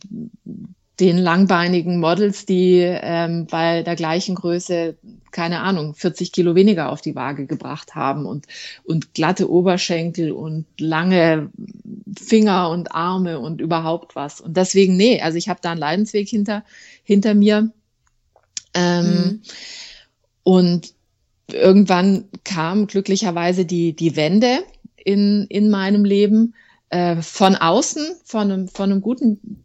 den langbeinigen Models, die ähm, bei der gleichen Größe, keine Ahnung, 40 Kilo weniger auf die Waage gebracht haben und, und glatte Oberschenkel und lange Finger und Arme und überhaupt was. Und deswegen, nee, also ich habe da einen Leidensweg hinter, hinter mir ähm, mhm. Und irgendwann kam glücklicherweise die, die Wende in, in meinem Leben äh, von außen, von einem, von einem guten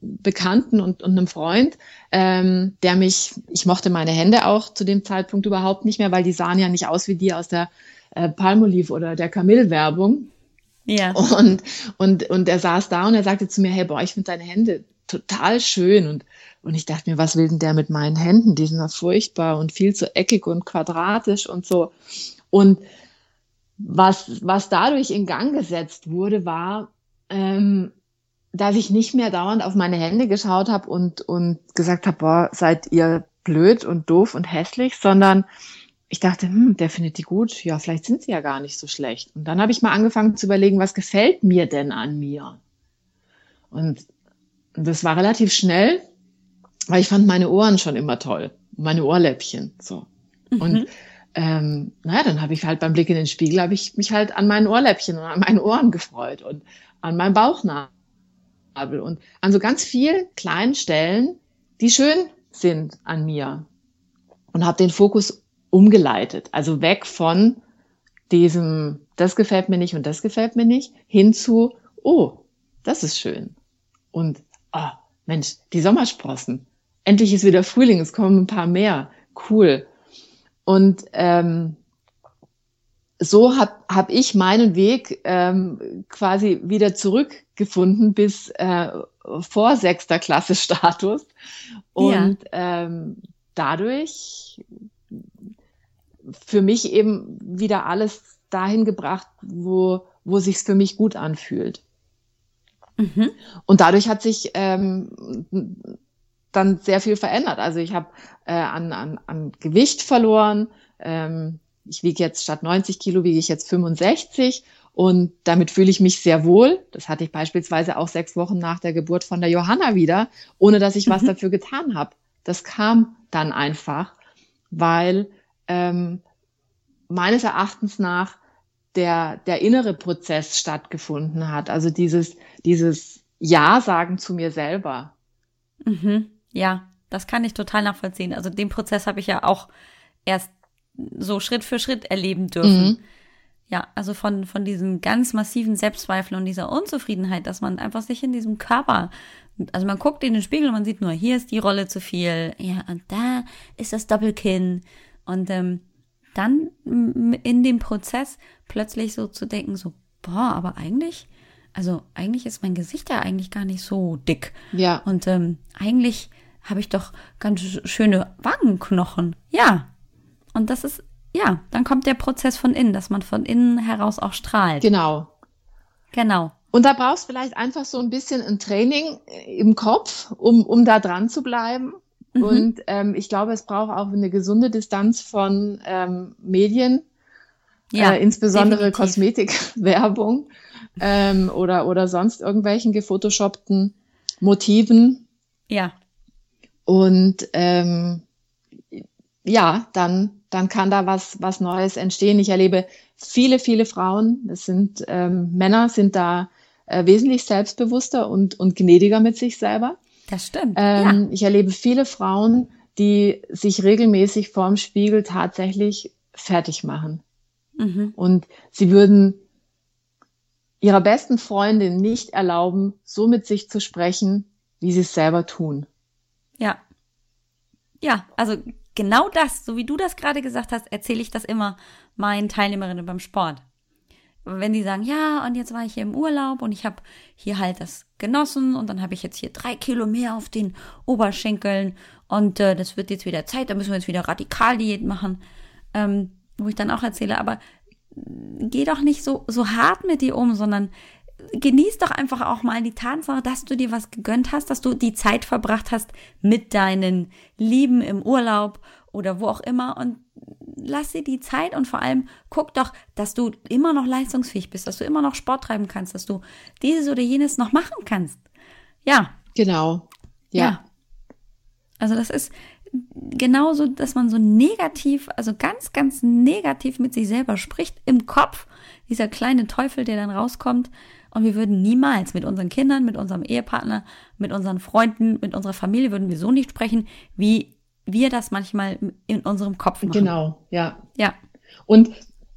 Bekannten und, und einem Freund, ähm, der mich, ich mochte meine Hände auch zu dem Zeitpunkt überhaupt nicht mehr, weil die sahen ja nicht aus wie die aus der äh, Palmolive oder der Camille-Werbung. Ja. Und, und, und er saß da und er sagte zu mir, hey, boah, ich finde deine Hände total schön. Und und ich dachte mir, was will denn der mit meinen Händen? Die sind ja furchtbar und viel zu eckig und quadratisch und so. Und was, was dadurch in Gang gesetzt wurde, war, ähm, dass ich nicht mehr dauernd auf meine Hände geschaut habe und, und gesagt habe, boah, seid ihr blöd und doof und hässlich, sondern ich dachte, hm, der findet die gut. Ja, vielleicht sind sie ja gar nicht so schlecht. Und dann habe ich mal angefangen zu überlegen, was gefällt mir denn an mir? Und das war relativ schnell, weil ich fand meine Ohren schon immer toll. Meine Ohrläppchen, so. Mhm. Und ähm, naja, dann habe ich halt beim Blick in den Spiegel, habe ich mich halt an meinen Ohrläppchen und an meinen Ohren gefreut und an meinem Bauchnabel und an so ganz vielen kleinen Stellen, die schön sind an mir. Und habe den Fokus umgeleitet, also weg von diesem, das gefällt mir nicht und das gefällt mir nicht, hin zu, oh, das ist schön. Und, oh, Mensch, die Sommersprossen. Endlich ist wieder Frühling, es kommen ein paar mehr. Cool. Und ähm, so habe hab ich meinen Weg ähm, quasi wieder zurückgefunden bis äh, vor sechster Klasse Status und ja. ähm, dadurch für mich eben wieder alles dahin gebracht, wo wo sich's für mich gut anfühlt. Mhm. Und dadurch hat sich ähm, dann sehr viel verändert. Also ich habe äh, an, an, an Gewicht verloren. Ähm, ich wiege jetzt statt 90 Kilo, wiege ich jetzt 65 und damit fühle ich mich sehr wohl. Das hatte ich beispielsweise auch sechs Wochen nach der Geburt von der Johanna wieder, ohne dass ich mhm. was dafür getan habe. Das kam dann einfach, weil ähm, meines Erachtens nach der, der innere Prozess stattgefunden hat. Also dieses, dieses Ja sagen zu mir selber. Mhm. Ja, das kann ich total nachvollziehen. Also den Prozess habe ich ja auch erst so Schritt für Schritt erleben dürfen. Mhm. Ja, also von, von diesen ganz massiven Selbstzweifeln und dieser Unzufriedenheit, dass man einfach sich in diesem Körper, also man guckt in den Spiegel und man sieht nur, hier ist die Rolle zu viel, ja, und da ist das Doppelkinn. Und ähm, dann in dem Prozess plötzlich so zu denken, so, boah, aber eigentlich, also eigentlich ist mein Gesicht ja eigentlich gar nicht so dick. Ja. Und ähm, eigentlich habe ich doch ganz schöne Wangenknochen. Ja. Und das ist, ja, dann kommt der Prozess von innen, dass man von innen heraus auch strahlt. Genau. Genau. Und da brauchst du vielleicht einfach so ein bisschen ein Training im Kopf, um, um da dran zu bleiben. Mhm. Und ähm, ich glaube, es braucht auch eine gesunde Distanz von ähm, Medien, ja, äh, insbesondere Kosmetikwerbung ähm, oder, oder sonst irgendwelchen gefotoshoppten Motiven. Ja. Und ähm, ja, dann, dann kann da was, was Neues entstehen. Ich erlebe viele, viele Frauen, es sind ähm, Männer, sind da äh, wesentlich selbstbewusster und, und gnädiger mit sich selber. Das stimmt. Ähm, ja. Ich erlebe viele Frauen, die sich regelmäßig vorm Spiegel tatsächlich fertig machen. Mhm. Und sie würden ihrer besten Freundin nicht erlauben, so mit sich zu sprechen, wie sie es selber tun. Ja. Ja, also genau das, so wie du das gerade gesagt hast, erzähle ich das immer meinen Teilnehmerinnen beim Sport. Wenn die sagen, ja, und jetzt war ich hier im Urlaub und ich habe hier halt das genossen und dann habe ich jetzt hier drei Kilo mehr auf den Oberschenkeln und äh, das wird jetzt wieder Zeit, da müssen wir jetzt wieder Radikaldiät machen, ähm, wo ich dann auch erzähle, aber geh doch nicht so, so hart mit dir um, sondern genieß doch einfach auch mal die Tatsache, dass du dir was gegönnt hast, dass du die Zeit verbracht hast mit deinen Lieben im Urlaub oder wo auch immer und lass dir die Zeit und vor allem guck doch, dass du immer noch leistungsfähig bist, dass du immer noch Sport treiben kannst, dass du dieses oder jenes noch machen kannst. Ja. Genau. Ja. ja. Also das ist genauso, dass man so negativ, also ganz, ganz negativ mit sich selber spricht im Kopf. Dieser kleine Teufel, der dann rauskommt, und wir würden niemals mit unseren Kindern, mit unserem Ehepartner, mit unseren Freunden, mit unserer Familie würden wir so nicht sprechen, wie wir das manchmal in unserem Kopf machen. Genau, ja. Ja. Und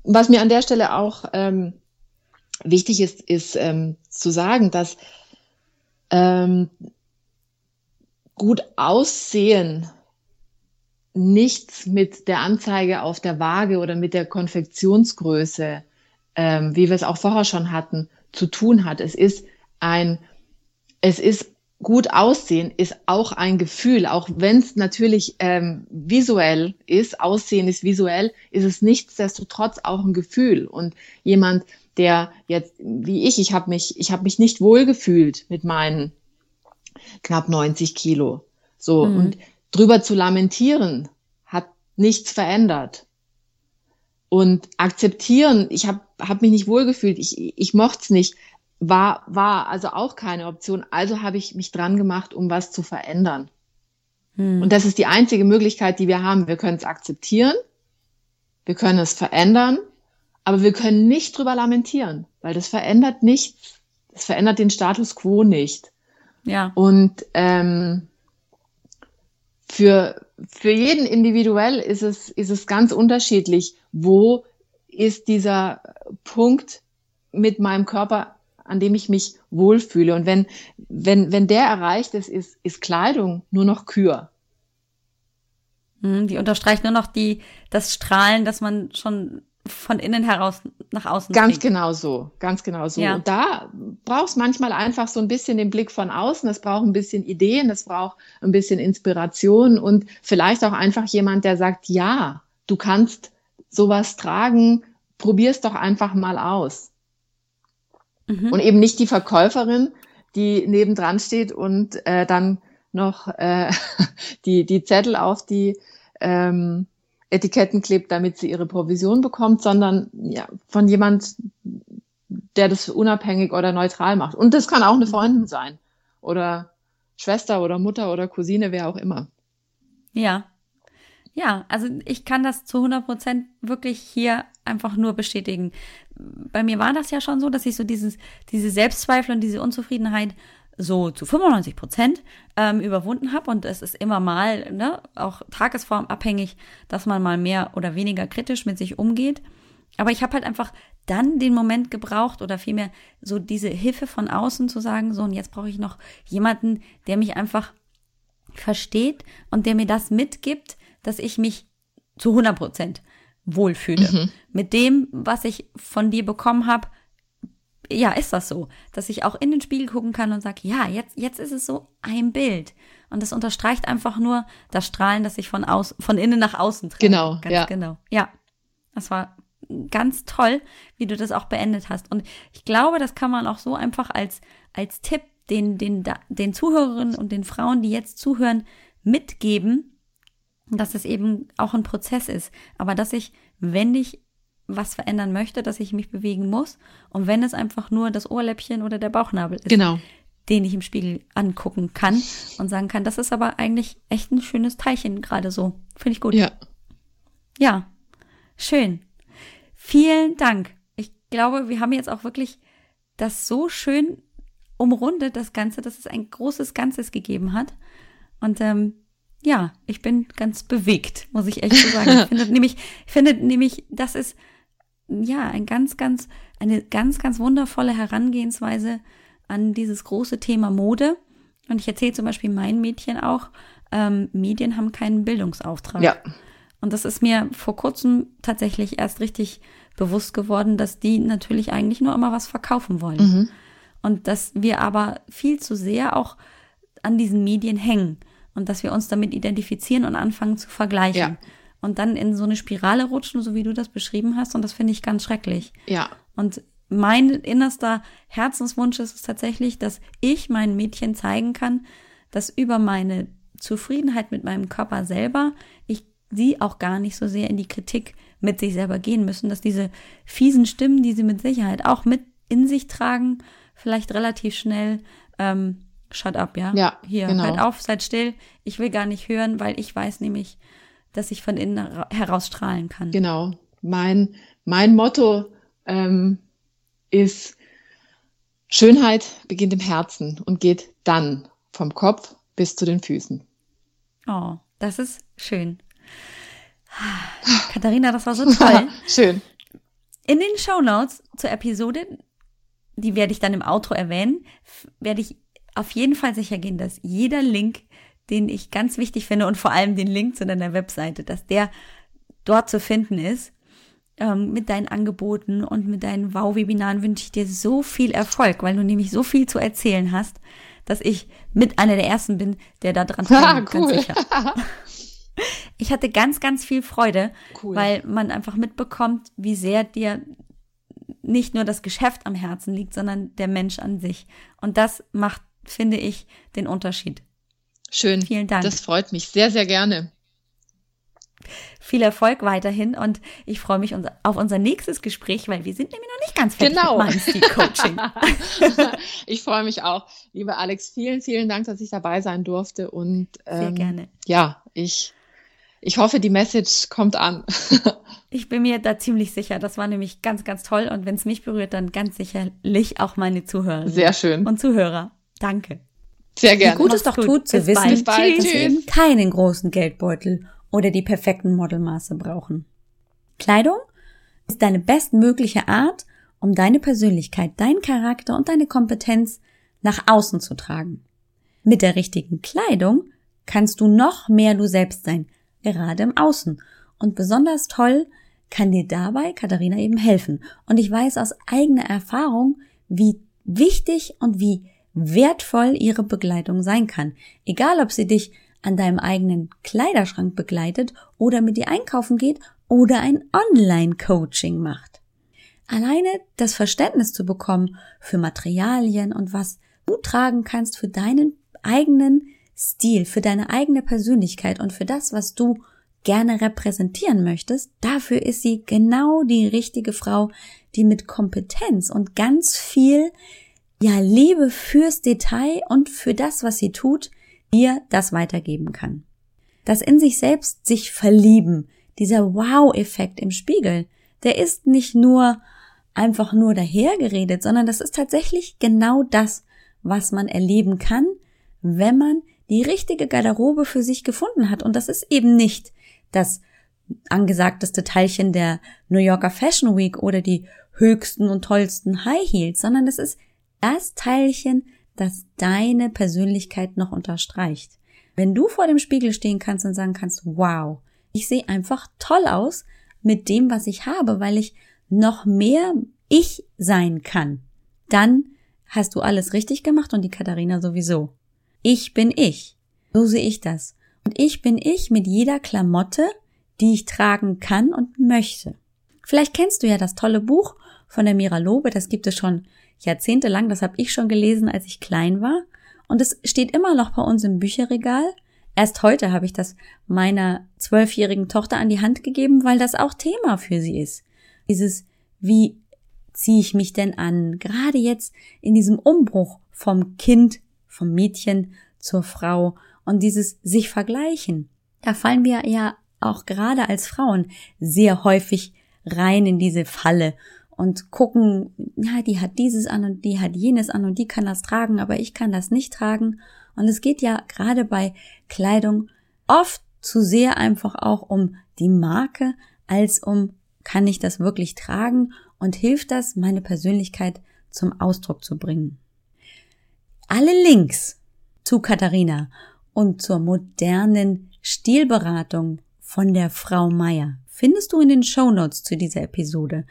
was mir an der Stelle auch ähm, wichtig ist, ist ähm, zu sagen, dass ähm, gut aussehen nichts mit der Anzeige auf der Waage oder mit der Konfektionsgröße, ähm, wie wir es auch vorher schon hatten, zu tun hat. Es ist ein, es ist gut aussehen ist auch ein Gefühl, auch wenn es natürlich ähm, visuell ist, Aussehen ist visuell, ist es nichtsdestotrotz auch ein Gefühl. Und jemand, der jetzt wie ich, ich habe mich, ich habe mich nicht wohlgefühlt mit meinen knapp 90 Kilo. So mhm. und drüber zu lamentieren hat nichts verändert. Und akzeptieren, ich habe hab mich nicht wohlgefühlt, ich, ich mochte es nicht, war, war also auch keine Option. Also habe ich mich dran gemacht, um was zu verändern. Hm. Und das ist die einzige Möglichkeit, die wir haben. Wir können es akzeptieren, wir können es verändern, aber wir können nicht drüber lamentieren, weil das verändert nichts. Das verändert den Status quo nicht. Ja. Und ähm, für, für jeden individuell ist es, ist es ganz unterschiedlich, wo ist dieser Punkt mit meinem Körper, an dem ich mich wohlfühle. Und wenn, wenn, wenn der erreicht ist, ist, ist Kleidung nur noch Kür. Hm, die unterstreicht nur noch die, das Strahlen, dass man schon von innen heraus nach außen Ganz trägt. genau so, ganz genau so. Ja. Und da brauchst manchmal einfach so ein bisschen den Blick von außen. Es braucht ein bisschen Ideen, es braucht ein bisschen Inspiration und vielleicht auch einfach jemand, der sagt, ja, du kannst sowas tragen, probier's doch einfach mal aus. Mhm. Und eben nicht die Verkäuferin, die nebendran steht und äh, dann noch äh, die, die Zettel auf die ähm, Etiketten klebt, damit sie ihre Provision bekommt, sondern ja, von jemand, der das unabhängig oder neutral macht. Und das kann auch eine Freundin sein oder Schwester oder Mutter oder Cousine, wer auch immer. Ja. Ja, also ich kann das zu 100 Prozent wirklich hier einfach nur bestätigen. Bei mir war das ja schon so, dass ich so dieses, diese Selbstzweifel und diese Unzufriedenheit so zu 95 Prozent ähm, überwunden habe. Und es ist immer mal, ne, auch tagesformabhängig, dass man mal mehr oder weniger kritisch mit sich umgeht. Aber ich habe halt einfach dann den Moment gebraucht oder vielmehr so diese Hilfe von außen zu sagen, so und jetzt brauche ich noch jemanden, der mich einfach versteht und der mir das mitgibt, dass ich mich zu 100 Prozent wohlfühle. Mhm. Mit dem, was ich von dir bekommen habe, ja, ist das so, dass ich auch in den Spiegel gucken kann und sage, ja, jetzt, jetzt ist es so ein Bild. Und das unterstreicht einfach nur das Strahlen, das ich von aus, von innen nach außen trage. Genau, ganz ja. genau. Ja, das war ganz toll, wie du das auch beendet hast. Und ich glaube, das kann man auch so einfach als, als Tipp den, den, den Zuhörerinnen und den Frauen, die jetzt zuhören, mitgeben, dass es eben auch ein Prozess ist. Aber dass ich, wenn ich was verändern möchte, dass ich mich bewegen muss. Und wenn es einfach nur das Ohrläppchen oder der Bauchnabel ist, genau. den ich im Spiegel angucken kann und sagen kann, das ist aber eigentlich echt ein schönes Teilchen gerade so. Finde ich gut. Ja. Ja. Schön. Vielen Dank. Ich glaube, wir haben jetzt auch wirklich das so schön umrundet, das Ganze, dass es ein großes Ganzes gegeben hat. Und ähm, ja, ich bin ganz bewegt, muss ich echt so sagen. Ich finde nämlich, ich finde nämlich, das ist ja, ein ganz, ganz, eine ganz, ganz wundervolle Herangehensweise an dieses große Thema Mode. Und ich erzähle zum Beispiel meinen Mädchen auch, ähm, Medien haben keinen Bildungsauftrag. Ja. Und das ist mir vor kurzem tatsächlich erst richtig bewusst geworden, dass die natürlich eigentlich nur immer was verkaufen wollen. Mhm. Und dass wir aber viel zu sehr auch an diesen Medien hängen und dass wir uns damit identifizieren und anfangen zu vergleichen. Ja und dann in so eine Spirale rutschen, so wie du das beschrieben hast. Und das finde ich ganz schrecklich. Ja. Und mein innerster Herzenswunsch ist es tatsächlich, dass ich meinen Mädchen zeigen kann, dass über meine Zufriedenheit mit meinem Körper selber ich sie auch gar nicht so sehr in die Kritik mit sich selber gehen müssen, dass diese fiesen Stimmen, die sie mit Sicherheit auch mit in sich tragen, vielleicht relativ schnell ähm, shut up, ja? Ja, hier, genau. halt auf, seid still. Ich will gar nicht hören, weil ich weiß nämlich, dass ich von innen heraus strahlen kann. Genau. Mein, mein Motto ähm, ist, Schönheit beginnt im Herzen und geht dann vom Kopf bis zu den Füßen. Oh, das ist schön. Katharina, das war so toll. schön. In den Show Notes zur Episode, die werde ich dann im Outro erwähnen, werde ich auf jeden Fall sicher gehen, dass jeder Link den ich ganz wichtig finde und vor allem den Link zu deiner Webseite, dass der dort zu finden ist. Ähm, mit deinen Angeboten und mit deinen Wow-Webinaren wünsche ich dir so viel Erfolg, weil du nämlich so viel zu erzählen hast, dass ich mit einer der ersten bin, der da dran ah, cool. ganz sicher. Ich hatte ganz, ganz viel Freude, cool. weil man einfach mitbekommt, wie sehr dir nicht nur das Geschäft am Herzen liegt, sondern der Mensch an sich. Und das macht, finde ich, den Unterschied. Schön. Vielen Dank. Das freut mich sehr, sehr gerne. Viel Erfolg weiterhin und ich freue mich auf unser nächstes Gespräch, weil wir sind nämlich noch nicht ganz fertig genau. mit Coaching. ich freue mich auch. Liebe Alex, vielen, vielen Dank, dass ich dabei sein durfte und ähm, Sehr gerne. Ja, ich, ich hoffe, die Message kommt an. Ich bin mir da ziemlich sicher. Das war nämlich ganz, ganz toll. Und wenn es mich berührt, dann ganz sicherlich auch meine Zuhörer. Sehr schön. Und Zuhörer. Danke. Sehr gerne. Wie gut es doch gut. tut, zu Bis wissen, bald. dass wir eben keinen großen Geldbeutel oder die perfekten Modelmaße brauchen. Kleidung ist deine bestmögliche Art, um deine Persönlichkeit, deinen Charakter und deine Kompetenz nach außen zu tragen. Mit der richtigen Kleidung kannst du noch mehr du selbst sein, gerade im Außen. Und besonders toll kann dir dabei Katharina eben helfen. Und ich weiß aus eigener Erfahrung, wie wichtig und wie wertvoll ihre Begleitung sein kann. Egal, ob sie dich an deinem eigenen Kleiderschrank begleitet oder mit dir einkaufen geht oder ein Online-Coaching macht. Alleine das Verständnis zu bekommen für Materialien und was du tragen kannst für deinen eigenen Stil, für deine eigene Persönlichkeit und für das, was du gerne repräsentieren möchtest, dafür ist sie genau die richtige Frau, die mit Kompetenz und ganz viel ja Liebe fürs Detail und für das, was sie tut, dir das weitergeben kann. Das in sich selbst sich verlieben, dieser Wow-Effekt im Spiegel, der ist nicht nur einfach nur dahergeredet, sondern das ist tatsächlich genau das, was man erleben kann, wenn man die richtige Garderobe für sich gefunden hat. Und das ist eben nicht das angesagteste Teilchen der New Yorker Fashion Week oder die höchsten und tollsten High Heels, sondern es ist das Teilchen, das deine Persönlichkeit noch unterstreicht. Wenn du vor dem Spiegel stehen kannst und sagen kannst, wow, ich sehe einfach toll aus mit dem, was ich habe, weil ich noch mehr ich sein kann, dann hast du alles richtig gemacht und die Katharina sowieso. Ich bin ich. So sehe ich das. Und ich bin ich mit jeder Klamotte, die ich tragen kann und möchte. Vielleicht kennst du ja das tolle Buch von der Mira Lobe, das gibt es schon jahrzehntelang, das habe ich schon gelesen, als ich klein war. Und es steht immer noch bei uns im Bücherregal. Erst heute habe ich das meiner zwölfjährigen Tochter an die Hand gegeben, weil das auch Thema für sie ist. Dieses, wie ziehe ich mich denn an? Gerade jetzt in diesem Umbruch vom Kind, vom Mädchen zur Frau und dieses sich vergleichen. Da fallen wir ja auch gerade als Frauen sehr häufig rein in diese Falle und gucken, ja, die hat dieses an und die hat jenes an und die kann das tragen, aber ich kann das nicht tragen. Und es geht ja gerade bei Kleidung oft zu sehr einfach auch um die Marke, als um, kann ich das wirklich tragen und hilft das, meine Persönlichkeit zum Ausdruck zu bringen. Alle Links zu Katharina und zur modernen Stilberatung von der Frau Meier findest du in den Show Notes zu dieser Episode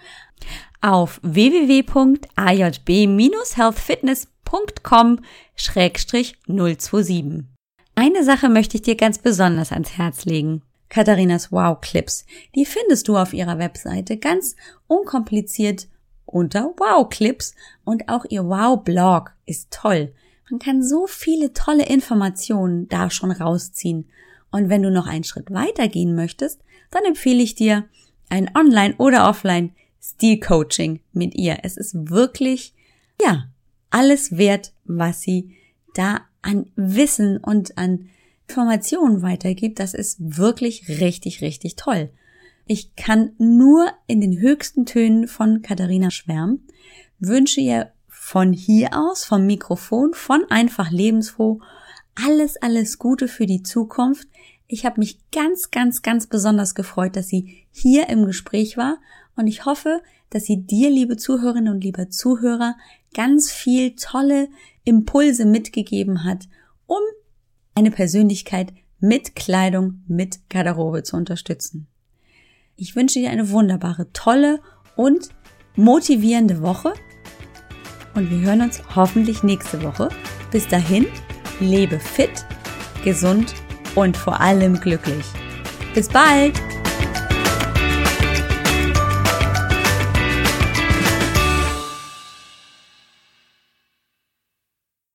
auf www.ajb-healthfitness.com-027. Eine Sache möchte ich dir ganz besonders ans Herz legen. Katharinas Wow Clips. Die findest du auf ihrer Webseite ganz unkompliziert unter Wow Clips und auch ihr Wow Blog ist toll. Man kann so viele tolle Informationen da schon rausziehen. Und wenn du noch einen Schritt weiter gehen möchtest, dann empfehle ich dir ein Online- oder Offline Stilcoaching mit ihr. Es ist wirklich, ja, alles wert, was sie da an Wissen und an Informationen weitergibt. Das ist wirklich richtig, richtig toll. Ich kann nur in den höchsten Tönen von Katharina schwärmen, wünsche ihr von hier aus, vom Mikrofon, von einfach lebensfroh, alles, alles Gute für die Zukunft. Ich habe mich ganz, ganz, ganz besonders gefreut, dass sie hier im Gespräch war und ich hoffe, dass sie dir, liebe Zuhörerinnen und lieber Zuhörer, ganz viel tolle Impulse mitgegeben hat, um eine Persönlichkeit mit Kleidung, mit Garderobe zu unterstützen. Ich wünsche dir eine wunderbare, tolle und motivierende Woche und wir hören uns hoffentlich nächste Woche. Bis dahin, lebe fit, gesund und vor allem glücklich. Bis bald!